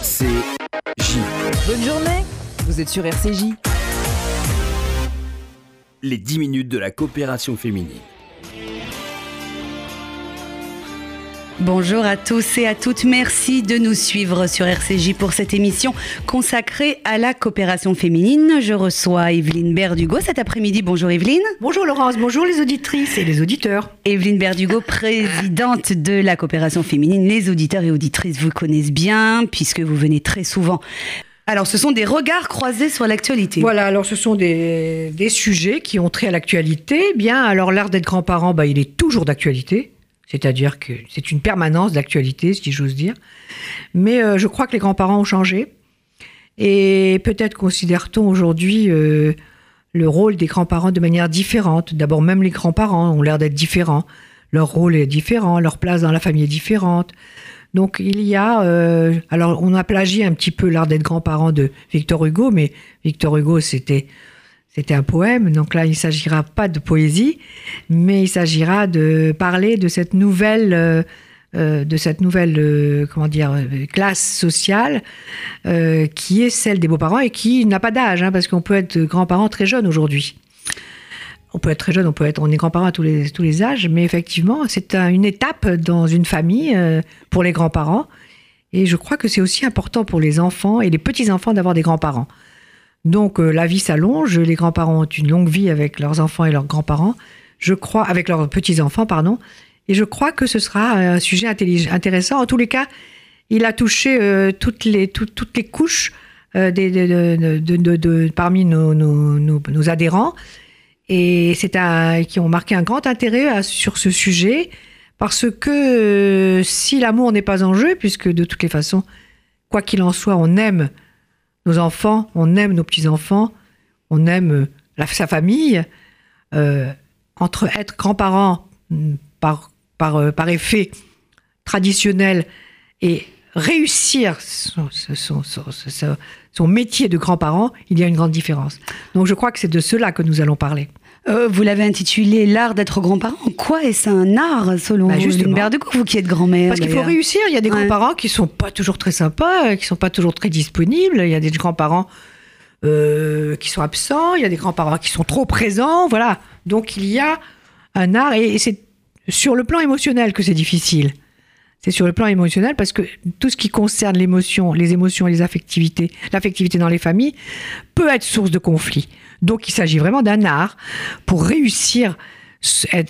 RCJ. Bonne journée, vous êtes sur RCJ. Les 10 minutes de la coopération féminine. Bonjour à tous et à toutes. Merci de nous suivre sur RCJ pour cette émission consacrée à la coopération féminine. Je reçois Evelyne Berdugo cet après-midi. Bonjour Evelyne. Bonjour Laurence, bonjour les auditrices et les auditeurs. Evelyne Berdugo, présidente de la coopération féminine. Les auditeurs et auditrices vous connaissent bien puisque vous venez très souvent. Alors, ce sont des regards croisés sur l'actualité. Voilà, alors ce sont des, des sujets qui ont trait à l'actualité. Bien, alors l'art d'être grand-parent, bah, il est toujours d'actualité. C'est-à-dire que c'est une permanence d'actualité, si j'ose dire. Mais euh, je crois que les grands-parents ont changé. Et peut-être considère-t-on aujourd'hui euh, le rôle des grands-parents de manière différente. D'abord, même les grands-parents ont l'air d'être différents. Leur rôle est différent, leur place dans la famille est différente. Donc il y a... euh, alors on a plagié un petit peu l'art d'être grand-parent de Victor Hugo, mais Victor Hugo, c'était... C'était un poème, donc là il ne s'agira pas de poésie, mais il s'agira de parler de cette nouvelle, euh, euh, de cette nouvelle, euh, comment dire, classe sociale qui est celle des beaux-parents et qui n'a pas d'âge, hein, parce qu'on peut être grand-parent très jeune aujourd'hui. On peut être très jeune, on peut être, on est grand-parent à tous les, tous les âges, mais effectivement c'est un- une étape dans une famille pour les grands-parents, et je crois que c'est aussi important pour les enfants et les petits-enfants d'avoir des grands-parents. Donc euh, la vie s'allonge, les grands-parents ont une longue vie avec leurs enfants et leurs grands-parents, je crois, avec leurs petits-enfants, pardon, et je crois que ce sera un sujet intéressant. En tous les cas, il a touché euh, toutes, les, tout- toutes les couches euh, parmi nos, adhérents, et c'est qui ont marqué un grand intérêt à- sur ce sujet, parce que euh, si l'amour n'est pas en jeu, puisque de toutes les façons, quoi qu'il en soit, on aime nos enfants, on aime nos petits-enfants, on aime euh, sa famille. Euh, entre être grand-parent mm, par, par, euh, par effet traditionnel et réussir son- son métier de grand-parent, il y a une grande différence. Donc je crois que c'est de cela que nous allons parler. Euh, vous l'avez intitulé L'art d'être grand-parent. En quoi est-ce un art, selon Bah, justement. Berdugo, vous qui êtes grand-mère Parce qu'il faut réussir. Il y a des Ouais. grands-parents qui sont pas toujours très sympas, euh, qui sont pas toujours très disponibles. Il y a des grands-parents euh, qui sont absents. Il y a des grands-parents qui sont trop présents. Voilà. Donc il y a un art et, et c'est sur le plan émotionnel que c'est difficile. C'est sur le plan émotionnel parce que tout ce qui concerne l'émotion, les émotions et les affectivités, l'affectivité dans les familles peut être source de conflit. Donc il s'agit vraiment d'un art pour réussir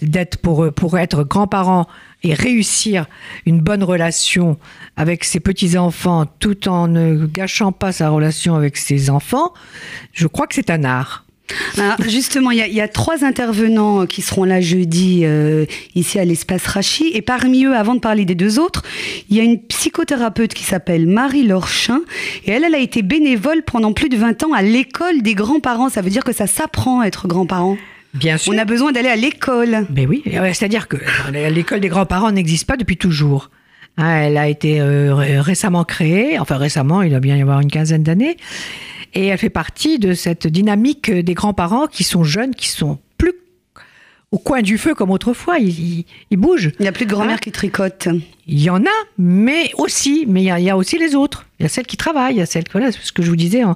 d'être pour pour être grand-parent et réussir une bonne relation avec ses petits-enfants tout en ne gâchant pas sa relation avec ses enfants, je crois que c'est un art. Alors, justement, il y, a- il y a trois intervenants qui seront là jeudi euh, ici à l'espace Rachi. Et parmi eux, avant de parler des deux autres, il y a une psychothérapeute qui s'appelle Marie Lorchin. Et elle, elle a été bénévole pendant plus de 20 ans à l'école des grands-parents. Ça veut dire que ça s'apprend à être grand-parent. Bien sûr. On a besoin d'aller à l'école. Ben oui, euh, c'est-à-dire que euh, l'école des grands-parents n'existe pas depuis toujours. Hein, elle a été euh, ré- récemment créée, enfin récemment, il doit bien y avoir une quinzaine d'années, et elle fait partie de cette dynamique des grands-parents qui sont jeunes, qui sont au coin du feu comme autrefois, ils, ils- ils bougent. Il n'y a plus de grand-mère Ah. qui tricote. Il y en a, mais aussi, mais il y a, il y a aussi les autres. Il y a celles qui travaillent, il y a celles, voilà, c'est ce que je vous disais, hein.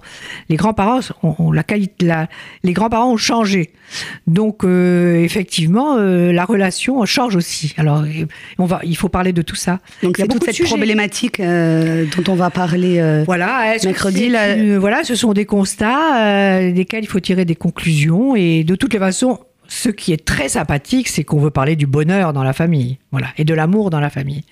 les grands-parents, ont, ont la qualité, la- les grands-parents ont changé. Donc, euh, effectivement, euh, la relation change aussi. Alors, on va, il faut parler de tout ça. Donc c'est toute cette sujets. problématique euh, dont on va parler. euh, Voilà, Mercredi, voilà, ce sont des constats euh, desquels il faut tirer des conclusions. Et de toutes les façons, ce qui est très sympathique, c'est qu'on veut parler du bonheur dans la famille, voilà, et de l'amour dans la famille.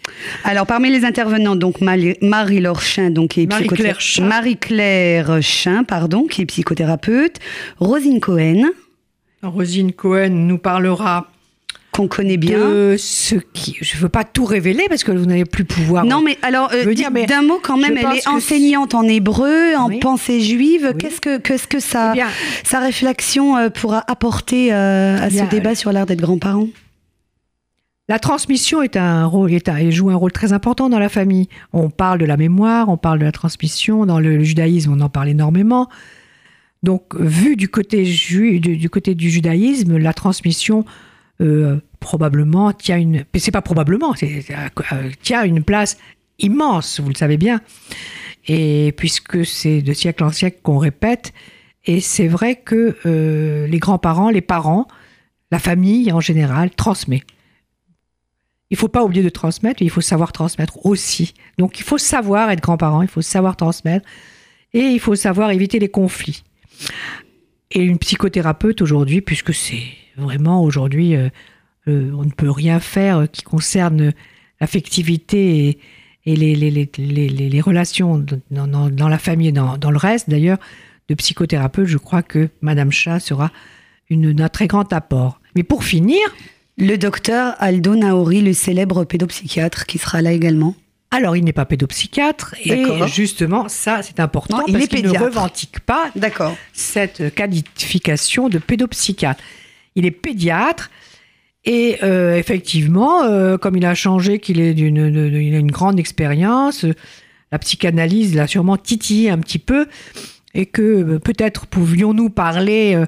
Alors, parmi les intervenants, donc Mali- Marie-Laure Chin, donc, est Marie-Claire Chin. Marie-Claire Chin, pardon, qui est psychothérapeute. Rosine Cohen, Rosine Cohen nous parlera qu'on connaît bien. de ce qui. Je ne veux pas tout révéler parce que vous n'allez plus pouvoir. Non, mais alors, euh, dire, mais d'un mot quand même, elle est enseignante en hébreu, en Oui. pensée juive. Oui. Qu'est-ce que, qu'est-ce que ça, Eh sa réflexion euh, pourra apporter euh, à Eh bien, ce débat sur l'art d'être grand-parent? La transmission est un rôle, est un- joue un rôle très important dans la famille. On parle de la mémoire, on parle de la transmission. Dans le judaïsme, on en parle énormément. Donc, vu du côté, ju- du, du côté du judaïsme, la transmission euh, probablement tient une. C'est pas probablement, c'est, euh, tient une place immense, vous le savez bien. Et puisque c'est de siècle en siècle qu'on répète, et c'est vrai que euh, les grands-parents, les parents, la famille en général transmet. Il faut pas oublier de transmettre, il faut savoir transmettre aussi. Donc il faut savoir être grand-parent, il faut savoir transmettre, et il faut savoir éviter les conflits. Et une psychothérapeute aujourd'hui, puisque c'est vraiment aujourd'hui, euh, euh, on ne peut rien faire qui concerne l'affectivité et, et les, les, les, les, les relations dans, dans, dans la famille et dans, dans le reste, d'ailleurs, de psychothérapeute, je crois que Madame Chat sera une, un très grand apport. Mais pour finir, Le docteur Aldo Naori, le célèbre pédopsychiatre, qui sera là également. alors il n'est pas pédopsychiatre et justement ça c'est important Non, il parce est qu'il ne revendique pas D'accord. cette qualification de pédopsychiatre. Il est pédiatre et euh, effectivement, euh, comme il a changé, qu'il a une grande expérience, la psychanalyse l'a sûrement titillé un petit peu et que euh, peut-être pouvions-nous parler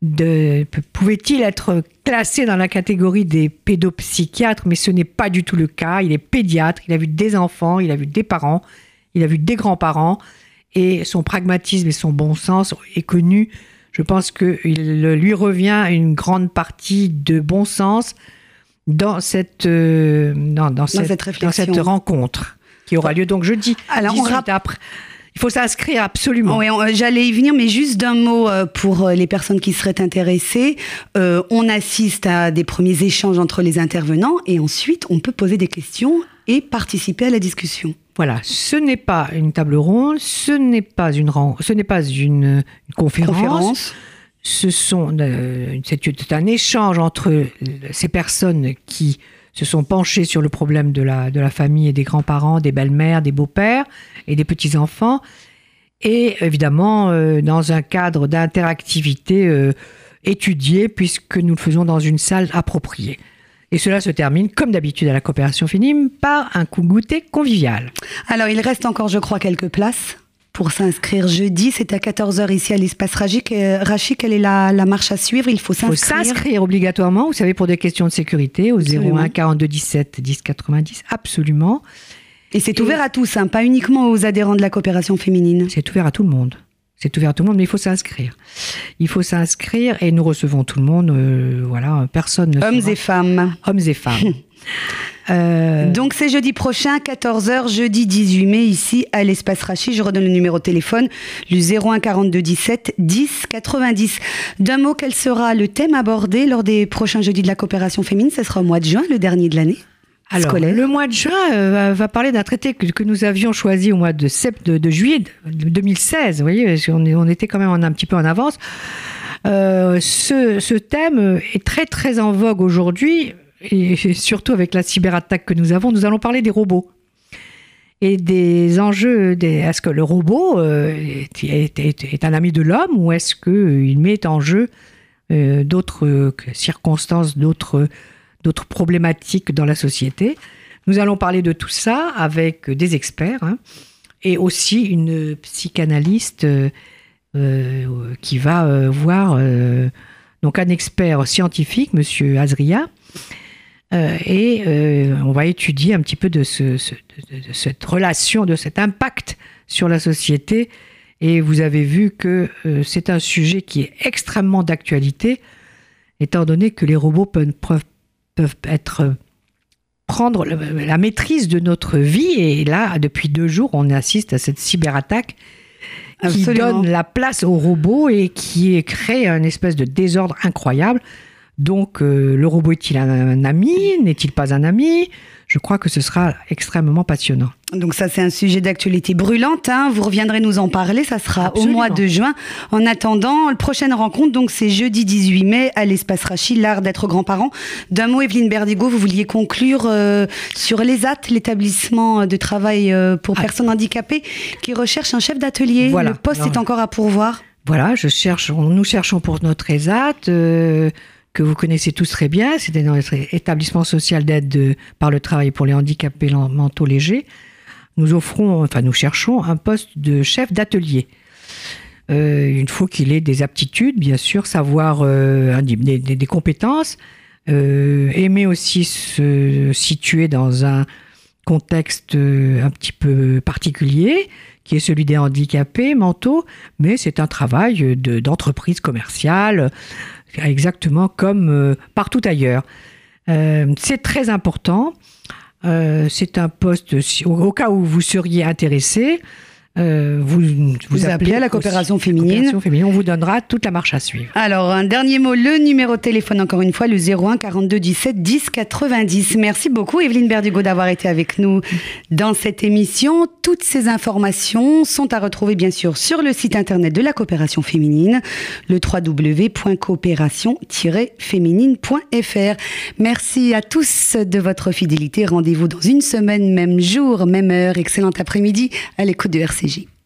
de pouvait-il être classé dans la catégorie des pédopsychiatres, mais ce n'est pas du tout le cas. Il est pédiatre, il a vu des enfants, il a vu des parents, il a vu des grands-parents et son pragmatisme et son bon sens est connu. Je pense qu'il lui revient une grande partie de bon sens dans cette, euh, dans, dans cette, cette réflexion. dans cette rencontre qui aura lieu donc jeudi. Alors, on 18 rapp- après. Il faut s'inscrire absolument. Oui, on- j'allais y venir, mais juste d'un mot euh, pour euh, les personnes qui seraient intéressées. Euh, on assiste à des premiers échanges entre les intervenants et ensuite on peut poser des questions et participer à la discussion. Voilà, ce n'est pas une table ronde, ce n'est pas une, ce n'est pas une, une conférence. Conférence. Ce sont, euh, c'est un échange entre ces personnes qui se sont penchées sur le problème de la, de la famille et des grands-parents, des belles-mères, des beaux-pères et des petits-enfants. Et évidemment, euh, dans un cadre d'interactivité euh, étudié, puisque nous le faisons dans une salle appropriée. Et cela se termine, comme d'habitude à la coopération féminine, par un coup goûter convivial. Alors il reste encore, je crois, quelques places pour s'inscrire jeudi. C'est à 14h ici à l'espace Rachi. Euh, Rachi, quelle est la, la marche à suivre? Il faut Il faut s'inscrire. s'inscrire obligatoirement, vous savez, pour des questions de sécurité, au Absolument. 01 42 17 10 90, absolument. Et c'est ouvert à tous, hein, pas uniquement aux adhérents de la coopération féminine. C'est ouvert à tout le monde. C'est ouvert à tout le monde, mais il faut s'inscrire. Il faut s'inscrire et nous recevons tout le monde. euh, voilà, personne ne Hommes sera- et femmes. hommes et femmes. Euh, Donc c'est jeudi prochain, 14h, jeudi 18 mai, ici à l'espace Rachi. Je redonne le numéro de téléphone, le 01 42 17 10 90. D'un mot, quel sera le thème abordé lors des prochains jeudis de la coopération féminine? Ce sera au mois de juin, le dernier de l'année Alors, scolaire. le mois de juin euh, va, va parler d'un traité que, que nous avions choisi au mois de, sept- de, de juillet de 2016. Vous voyez, on était quand même en- un petit peu en avance. Euh, ce, ce thème est très très en vogue aujourd'hui, et surtout avec la cyberattaque que nous avons. Nous allons parler des robots et des enjeux. Des, est-ce que le robot euh, est, est- est- est un ami de l'homme ou est-ce qu'il met en jeu d'autres circonstances, d'autres d'autres problématiques dans la société. Nous allons parler de tout ça avec des experts hein, et aussi une psychanalyste euh, euh, qui va euh, voir donc un expert scientifique, Monsieur Azria, et on va étudier un petit peu de, ce, ce- de- de- de cette relation, de cet impact sur la société. Et vous avez vu que c'est un sujet qui est extrêmement d'actualité, étant donné que les robots peuvent, peuvent- peuvent être euh, prendre la maîtrise de notre vie. Et là, depuis deux jours, on assiste à cette cyberattaque qui Absolument. donne la place aux robots et qui crée un espèce de désordre incroyable. Donc, euh, le robot est-il un, ami? N'est-il pas un ami? Je crois que ce sera extrêmement passionnant. Donc ça, c'est un sujet d'actualité brûlante. hein. Vous reviendrez nous en parler. Ça sera Absolument. au mois de juin. En attendant, la prochaine rencontre, donc c'est jeudi 18 mai à l'espace Rachi, l'art d'être grand-parent. D'un mot, Evelyne Berdigo, vous vouliez conclure euh, sur l'ESAT, l'établissement de travail euh, pour Ah. personnes handicapées, qui recherche un chef d'atelier? Voilà. Le poste est encore à pourvoir. Voilà, je cherche, nous cherchons pour notre ESAT, euh, que vous connaissez tous très bien, c'était notre établissement social d'aide de- par le travail pour les handicapés mentaux légers. Nous offrons, enfin nous cherchons un poste de chef d'atelier. Euh, il faut qu'il ait des aptitudes, bien sûr, savoir euh, des, compétences, euh, aimer aussi se situer dans un contexte euh, un petit peu particulier, qui est celui des handicapés mentaux, mais c'est un travail de- d'entreprise commerciale, exactement comme euh, partout ailleurs. Euh, c'est très important. Euh, c'est un poste, au, cas où vous seriez intéressé, euh, vous, Vous appelez à la coopération féminine. Coopération féminine. On vous donnera toute la marche à suivre. Alors, un dernier mot, le numéro de téléphone, encore une fois, le 01 42 17 10 90. Merci beaucoup, Evelyne Berdugo, d'avoir été avec nous dans cette émission. Toutes ces informations sont à retrouver, bien sûr, sur le site internet de la coopération féminine, le www.coopération-féminine.fr. Merci à tous de votre fidélité. Rendez-vous dans une semaine, même jour, même heure. Excellent après-midi à l'écoute de RCJ.